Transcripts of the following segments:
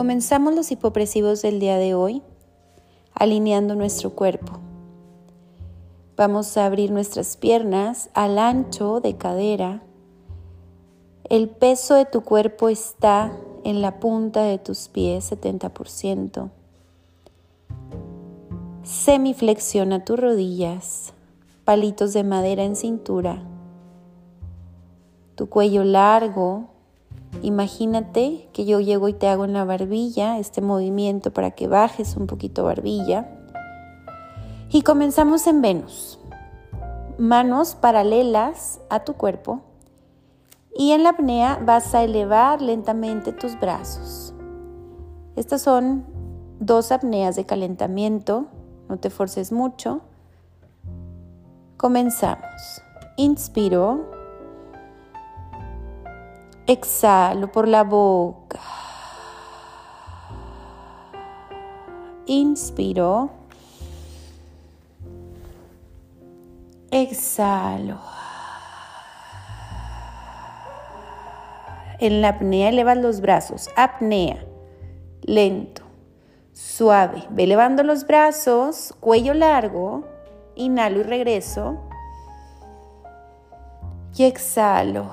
Comenzamos los hipopresivos del día de hoy alineando nuestro cuerpo. Vamos a abrir nuestras piernas al ancho de cadera. El peso de tu cuerpo está en la punta de tus pies, 70%. Semiflexiona tus rodillas, palitos de madera en cintura, tu cuello largo, Imagínate que yo llego y te hago en la barbilla este movimiento para que bajes un poquito barbilla. Y comenzamos en Venus. Manos paralelas a tu cuerpo. Y en la apnea vas a elevar lentamente tus brazos. Estas son dos apneas de calentamiento. No te forces mucho. Comenzamos. Inspiro. Exhalo por la boca. Inspiro. Exhalo. En la apnea elevas los brazos. Apnea. Lento. Suave. Ve elevando los brazos. Cuello largo. Inhalo y regreso. Y exhalo.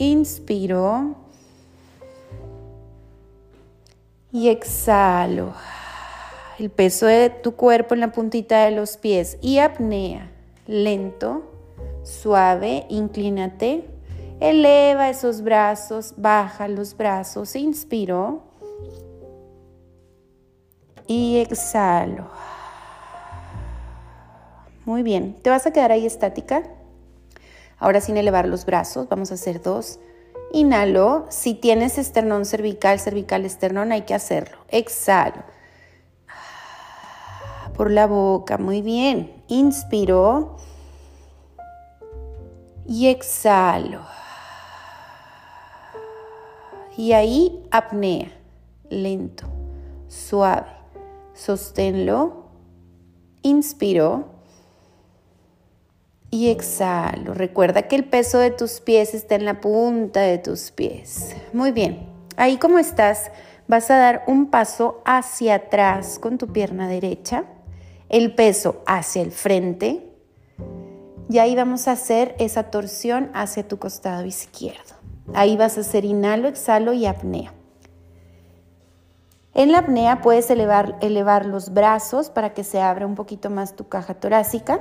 Inspiro. Y exhalo. El peso de tu cuerpo en la puntita de los pies. Y apnea. Lento, suave, inclínate. Eleva esos brazos, baja los brazos. Inspiro. Y exhalo. Muy bien. ¿Te vas a quedar ahí estática? Ahora sin elevar los brazos, vamos a hacer dos. Inhalo. Si tienes esternón cervical, cervical esternón, hay que hacerlo. Exhalo. Por la boca, muy bien. Inspiro. Y exhalo. Y ahí apnea. Lento, suave. Sosténlo. Inspiro y exhalo. Recuerda que el peso de tus pies está en la punta de tus pies. Muy bien. Ahí como estás, vas a dar un paso hacia atrás con tu pierna derecha, el peso hacia el frente. Y ahí vamos a hacer esa torsión hacia tu costado izquierdo. Ahí vas a hacer inhalo, exhalo y apnea. En la apnea puedes elevar, elevar los brazos para que se abra un poquito más tu caja torácica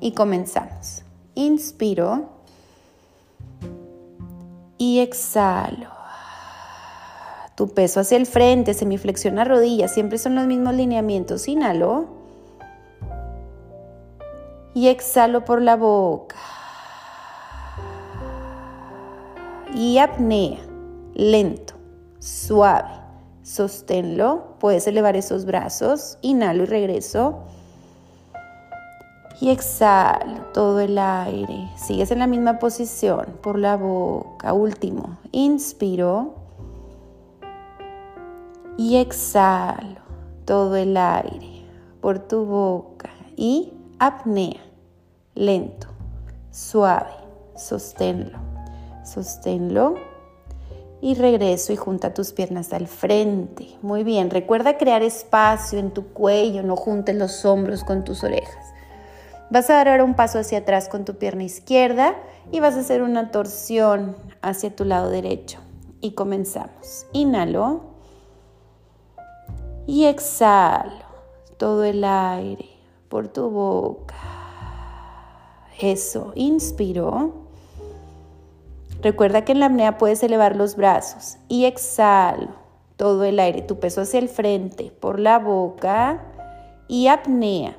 y comenzamos. Inspiro y exhalo. Tu peso hacia el frente, semiflexiona rodillas, siempre son los mismos lineamientos. Inhalo y exhalo por la boca. Y apnea, lento, suave. Sosténlo, puedes elevar esos brazos. Inhalo y regreso y exhalo todo el aire. Sigues en la misma posición por la boca. Último, inspiro y exhalo todo el aire por tu boca y apnea. Lento, suave, sosténlo, sosténlo y regreso y junta tus piernas al frente. Muy bien, recuerda crear espacio en tu cuello, no juntes los hombros con tus orejas. Vas a dar ahora un paso hacia atrás con tu pierna izquierda y vas a hacer una torsión hacia tu lado derecho. Y comenzamos. Inhalo y exhalo todo el aire por tu boca. Eso, inspiro. Recuerda que en la apnea puedes elevar los brazos y exhalo todo el aire, tu peso hacia el frente por la boca y apnea.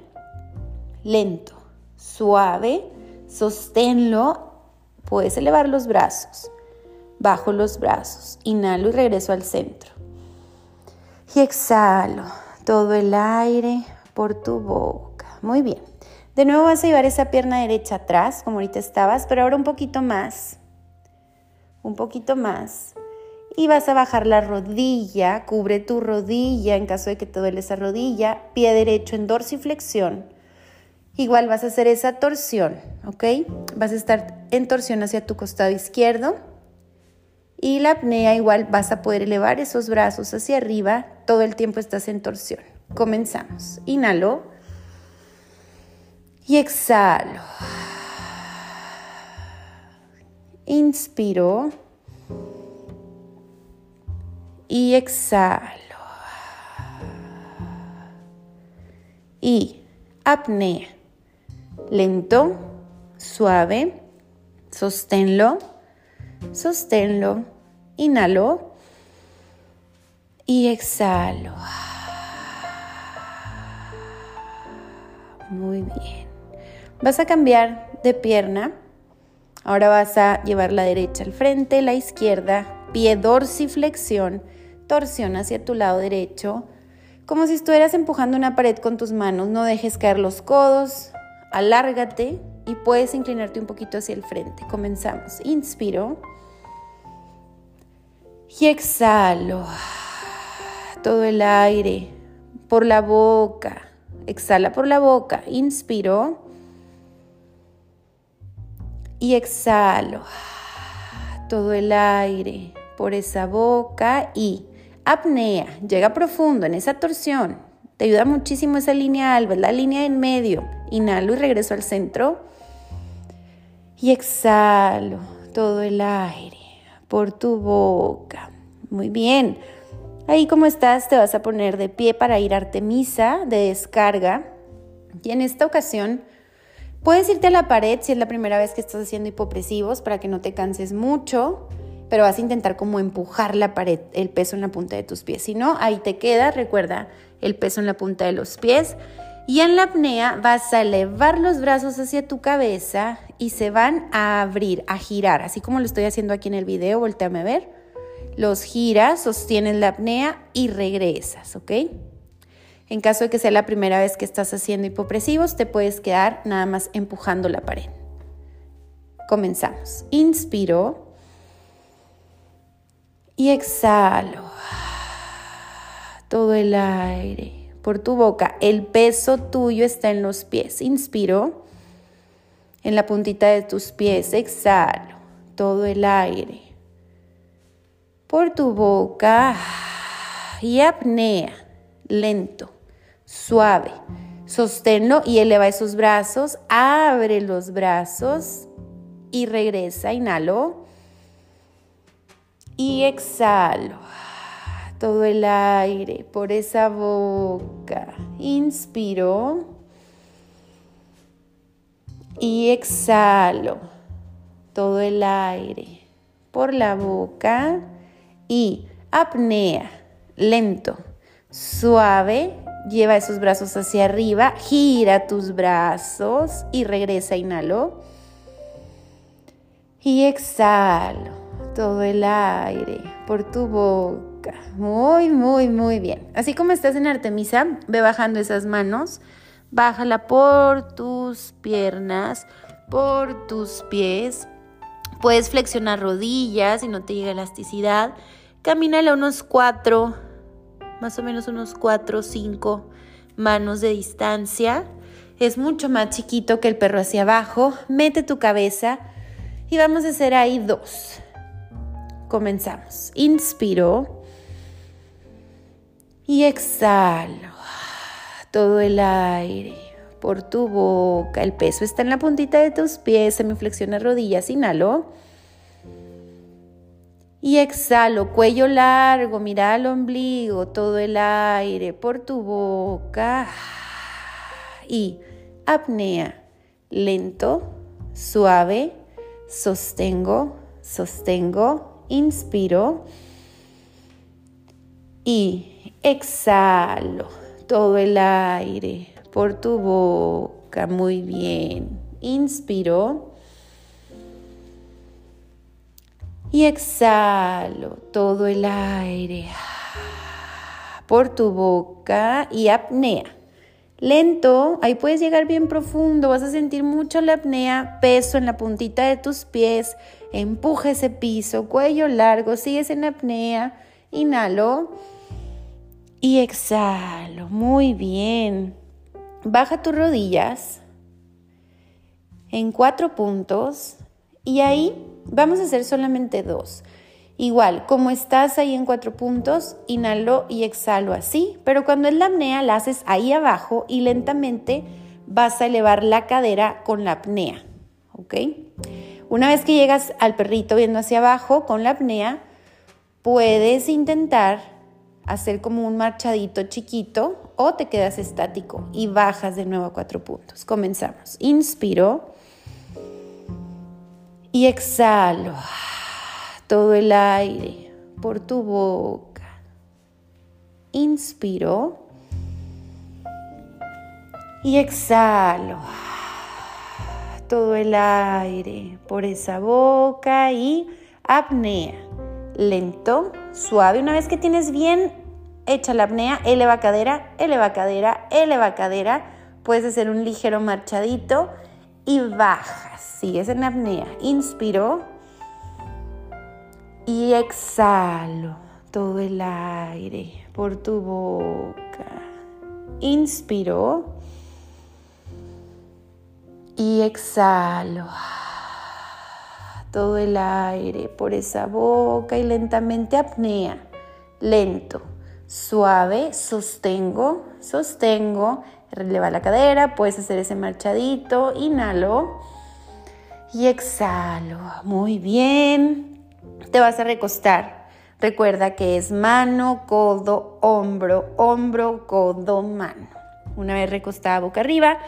Lento suave, sosténlo, puedes elevar los brazos, bajo los brazos, inhalo y regreso al centro. Y exhalo todo el aire por tu boca. Muy bien. De nuevo vas a llevar esa pierna derecha atrás, como ahorita estabas, pero ahora un poquito más. Un poquito más. Y vas a bajar la rodilla, cubre tu rodilla en caso de que te duele esa rodilla, pie derecho en dorsiflexión Igual vas a hacer esa torsión, ¿ok? Vas a estar en torsión hacia tu costado izquierdo Y la apnea igual vas a poder elevar esos brazos hacia arriba, todo el tiempo estás en torsión. Comenzamos. Inhalo y exhalo. Inspiro y exhalo. Y apnea. Lento, suave, sosténlo, sosténlo, inhalo y exhalo. Muy bien. Vas a cambiar de pierna. Ahora vas a llevar la derecha al frente, la izquierda, pie dorsiflexión, torsión hacia tu lado derecho, como si estuvieras empujando una pared con tus manos. No dejes caer los codos, alárgate y puedes inclinarte un poquito hacia el frente. Comenzamos. Inspiro y exhalo todo el aire por la boca. Exhala por la boca. Inspiro y exhalo todo el aire por esa boca y apnea, llega profundo en esa torsión. Te ayuda muchísimo esa línea alba, la línea en medio. Inhalo y regreso al centro. Y exhalo todo el aire por tu boca. Muy bien. Ahí como estás te vas a poner de pie para ir a Artemisa de descarga. Y en esta ocasión Puedes irte a la pared si es la primera vez que estás haciendo hipopresivos para que no te canses mucho, pero vas a intentar como empujar la pared, el peso en la punta de tus pies. Si no, ahí te queda, recuerda, el peso en la punta de los pies. Y en la apnea vas a elevar los brazos hacia tu cabeza y se van a abrir, a girar, así como lo estoy haciendo aquí en el video, volteame a ver. Los giras, sostienes la apnea y regresas, ¿ok? En caso de que sea la primera vez que estás haciendo hipopresivos, te puedes quedar nada más empujando la pared. Comenzamos. Inspiro y exhalo todo el aire por tu boca. El peso tuyo está en los pies. Inspiro en la puntita de tus pies. Exhalo todo el aire por tu boca y apnea lento suave. Sosténlo y eleva esos brazos, abre los brazos y regresa, inhalo y exhalo. Todo el aire por esa boca. Inspiro y exhalo. Todo el aire por la boca y apnea, lento, suave Lleva esos brazos hacia arriba, gira tus brazos y regresa, inhalo. Y exhalo todo el aire por tu boca. Muy, muy, muy bien. Así como estás en Artemisa, ve bajando esas manos. Bájala por tus piernas, por tus pies. Puedes flexionar rodillas si no te llega elasticidad. Camínala unos cuatro más o menos unos 4 o 5 manos de distancia. Es mucho más chiquito que el perro hacia abajo. Mete tu cabeza y vamos a hacer ahí dos. Comenzamos. Inspiro y exhalo todo el aire por tu boca. El peso está en la puntita de tus pies. Se me flexiona rodillas. Inhalo. Y exhalo, cuello largo, mira al ombligo, todo el aire por tu boca. Y apnea, lento, suave, sostengo, sostengo, inspiro. Y exhalo, todo el aire por tu boca, muy bien. Inspiro. y exhalo todo el aire por tu boca y apnea. Lento, ahí puedes llegar bien profundo, vas a sentir mucho la apnea, peso en la puntita de tus pies, empuja ese piso, cuello largo, sigues en apnea, inhalo y exhalo, muy bien. Baja tus rodillas en cuatro puntos y ahí Vamos a hacer solamente dos. Igual, como estás ahí en cuatro puntos, inhalo y exhalo así, pero cuando es la apnea la haces ahí abajo y lentamente vas a elevar la cadera con la apnea, ¿ok? Una vez que llegas al perrito viendo hacia abajo con la apnea, puedes intentar hacer como un marchadito chiquito o te quedas estático y bajas de nuevo a cuatro puntos. Comenzamos. Inspiro y exhalo todo el aire por tu boca. Inspiro y exhalo todo el aire por esa boca y apnea. Lento, suave. Una vez que tienes bien hecha la apnea, eleva cadera, eleva cadera, eleva cadera. Puedes hacer un ligero marchadito y bajas. Sigues en apnea. Inspiro y exhalo todo el aire por tu boca. Inspiro y exhalo todo el aire por esa boca y lentamente apnea. Lento, suave, sostengo, sostengo, releva la cadera, puedes hacer ese marchadito, inhalo y exhalo. Muy bien. Te vas a recostar. Recuerda que es mano, codo, hombro, hombro, codo, mano. Una vez recostada boca arriba,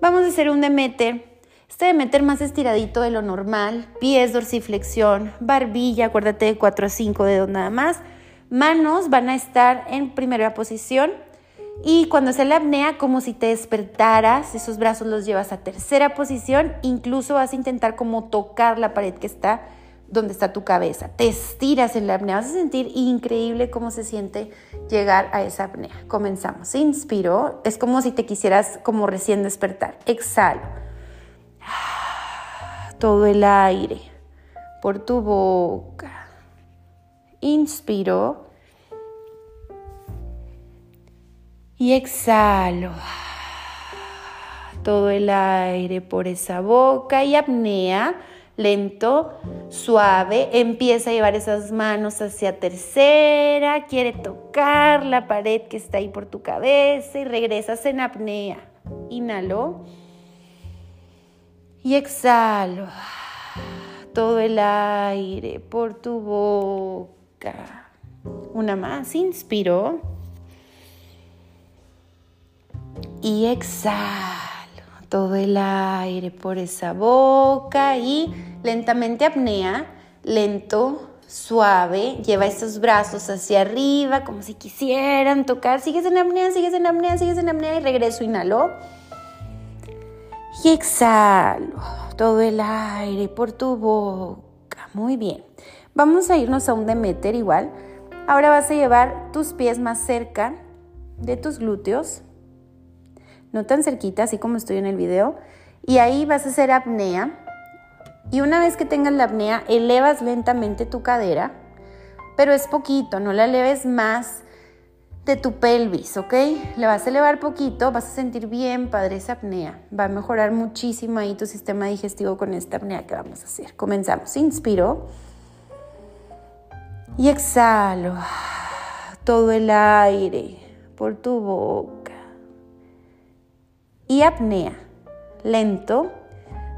vamos a hacer un demeter. Este demeter más estiradito de lo normal. Pies, dorsiflexión, barbilla, acuérdate de 4 a 5 dedos nada más. Manos van a estar en primera posición. Y cuando se la apnea, como si te despertaras, esos brazos los llevas a tercera posición. Incluso vas a intentar como tocar la pared que está donde está tu cabeza. Te estiras en la apnea. Vas a sentir increíble cómo se siente llegar a esa apnea. Comenzamos. Inspiro. Es como si te quisieras como recién despertar. Exhalo. Todo el aire por tu boca. Inspiro. Y exhalo. Todo el aire por esa boca y apnea lento, suave, empieza a llevar esas manos hacia tercera, quiere tocar la pared que está ahí por tu cabeza y regresas en apnea. Inhalo y exhalo todo el aire por tu boca. Una más, inspiro. Y exhalo todo el aire por esa boca. Y lentamente apnea, lento, suave, lleva esos brazos hacia arriba como si quisieran tocar, sigues en apnea, sigues en apnea, sigues en apnea y regreso, inhalo y exhalo todo el aire por tu boca, muy bien. Vamos a irnos a un Demeter igual. Ahora vas a llevar tus pies más cerca de tus glúteos no tan cerquita, así como estoy en el video. Y ahí vas a hacer apnea. Y una vez que tengas la apnea, elevas lentamente tu cadera, pero es poquito, no la eleves más de tu pelvis, ¿ok? Le vas a elevar poquito, vas a sentir bien padre esa apnea. Va a mejorar muchísimo ahí tu sistema digestivo con esta apnea que vamos a hacer. Comenzamos. Inspiro. Y exhalo todo el aire por tu boca y apnea. Lento,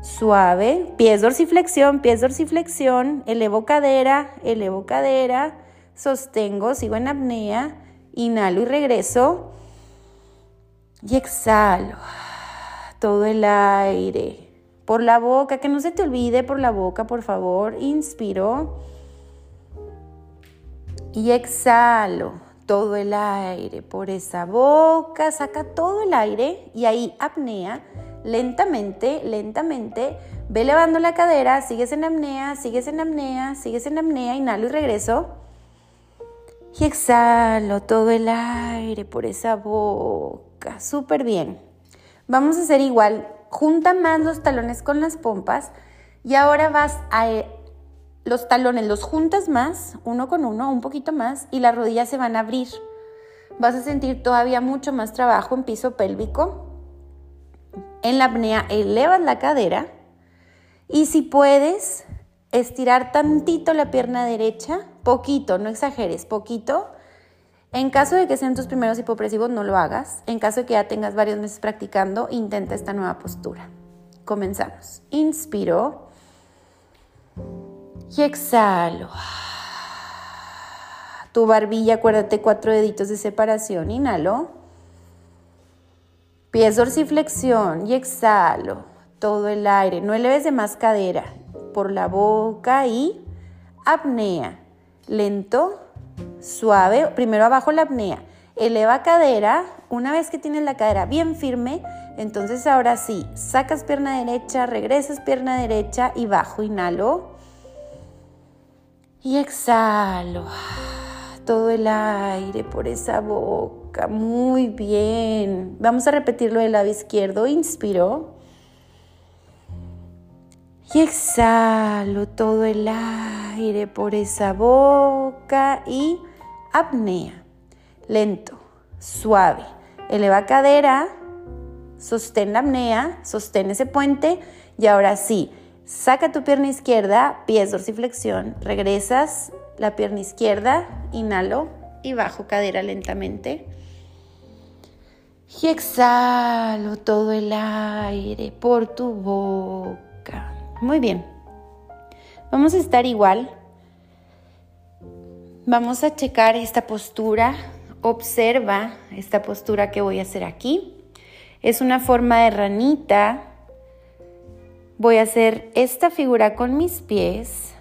suave, pies dorsiflexión, pies dorsiflexión, elevo cadera, elevo cadera, sostengo, sigo en apnea, inhalo y regreso. Y exhalo. Todo el aire. Por la boca, que no se te olvide por la boca, por favor. Inspiro. Y exhalo. Todo el aire por esa boca, saca todo el aire y ahí apnea. Lentamente, lentamente, ve elevando la cadera, sigues en apnea, sigues en apnea, sigues en apnea, inhalo y regreso. Y exhalo todo el aire por esa boca, súper bien. Vamos a hacer igual, junta más los talones con las pompas y ahora vas a los talones los juntas más, uno con uno, un poquito más, y las rodillas se van a abrir. Vas a sentir todavía mucho más trabajo en piso pélvico. En la apnea elevas la cadera y si puedes, estirar tantito la pierna derecha, poquito, no exageres, poquito. En caso de que sean tus primeros hipopresivos, no lo hagas. En caso de que ya tengas varios meses practicando, intenta esta nueva postura. Comenzamos. Inspiro y exhalo. Tu barbilla, acuérdate, cuatro deditos de separación. Inhalo. Pies dorsiflexión y exhalo. Todo el aire. No eleves de más cadera. Por la boca y apnea. Lento, suave. Primero abajo la apnea. Eleva cadera. Una vez que tienes la cadera bien firme, entonces ahora sí, sacas pierna derecha, regresas pierna derecha y bajo. Inhalo. Y exhalo todo el aire por esa boca. Muy bien. Vamos a repetirlo del lado izquierdo. Inspiro. Y exhalo todo el aire por esa boca y apnea. Lento, suave. Eleva cadera, sostén la apnea, sostén ese puente y ahora sí, saca tu pierna izquierda, pies dorsiflexión, regresas la pierna izquierda, inhalo y bajo cadera lentamente. Y exhalo todo el aire por tu boca. Muy bien. Vamos a estar igual. Vamos a checar esta postura. Observa esta postura que voy a hacer aquí. Es una forma de ranita. Voy a hacer esta figura con mis pies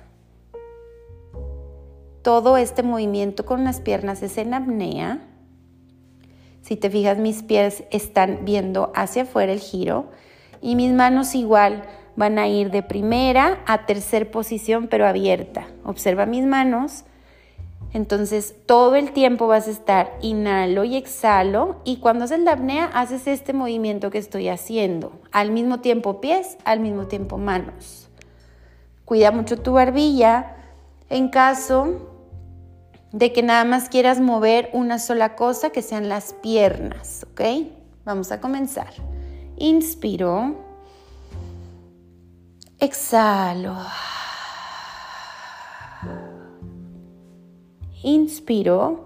todo este movimiento con las piernas es en apnea. Si te fijas, mis pies están viendo hacia afuera el giro y mis manos igual van a ir de primera a tercer posición, pero abierta. Observa mis manos. Entonces, todo el tiempo vas a estar inhalo y exhalo y cuando haces la apnea haces este movimiento que estoy haciendo. Al mismo tiempo pies, al mismo tiempo manos. Cuida mucho tu barbilla. En caso de que nada más quieras mover una sola cosa, que sean las piernas, ¿ok? Vamos a comenzar. Inspiro. Exhalo. Inspiro.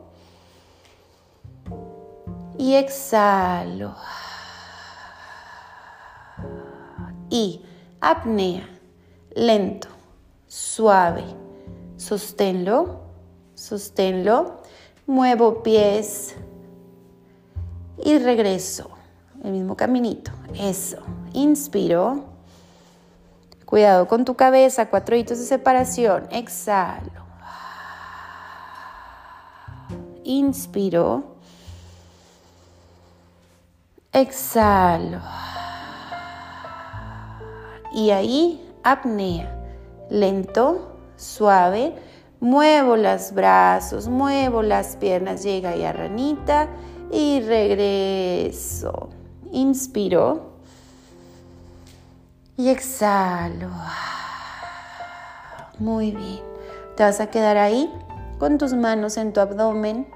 Y exhalo. Y apnea. Lento. Suave. Sosténlo sosténlo, muevo pies y regreso. El mismo caminito. Eso. Inspiro. Cuidado con tu cabeza, cuatro hitos de separación. Exhalo. Inspiro. Exhalo. Y ahí apnea. Lento, suave Muevo los brazos, muevo las piernas, llega ya ranita y regreso. Inspiro y exhalo. Muy bien. Te vas a quedar ahí con tus manos en tu abdomen.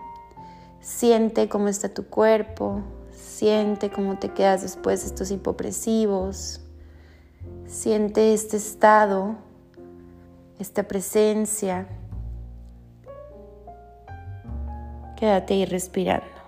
Siente cómo está tu cuerpo. Siente cómo te quedas después de estos hipopresivos. Siente este estado, esta presencia. Quédate ahí respirando.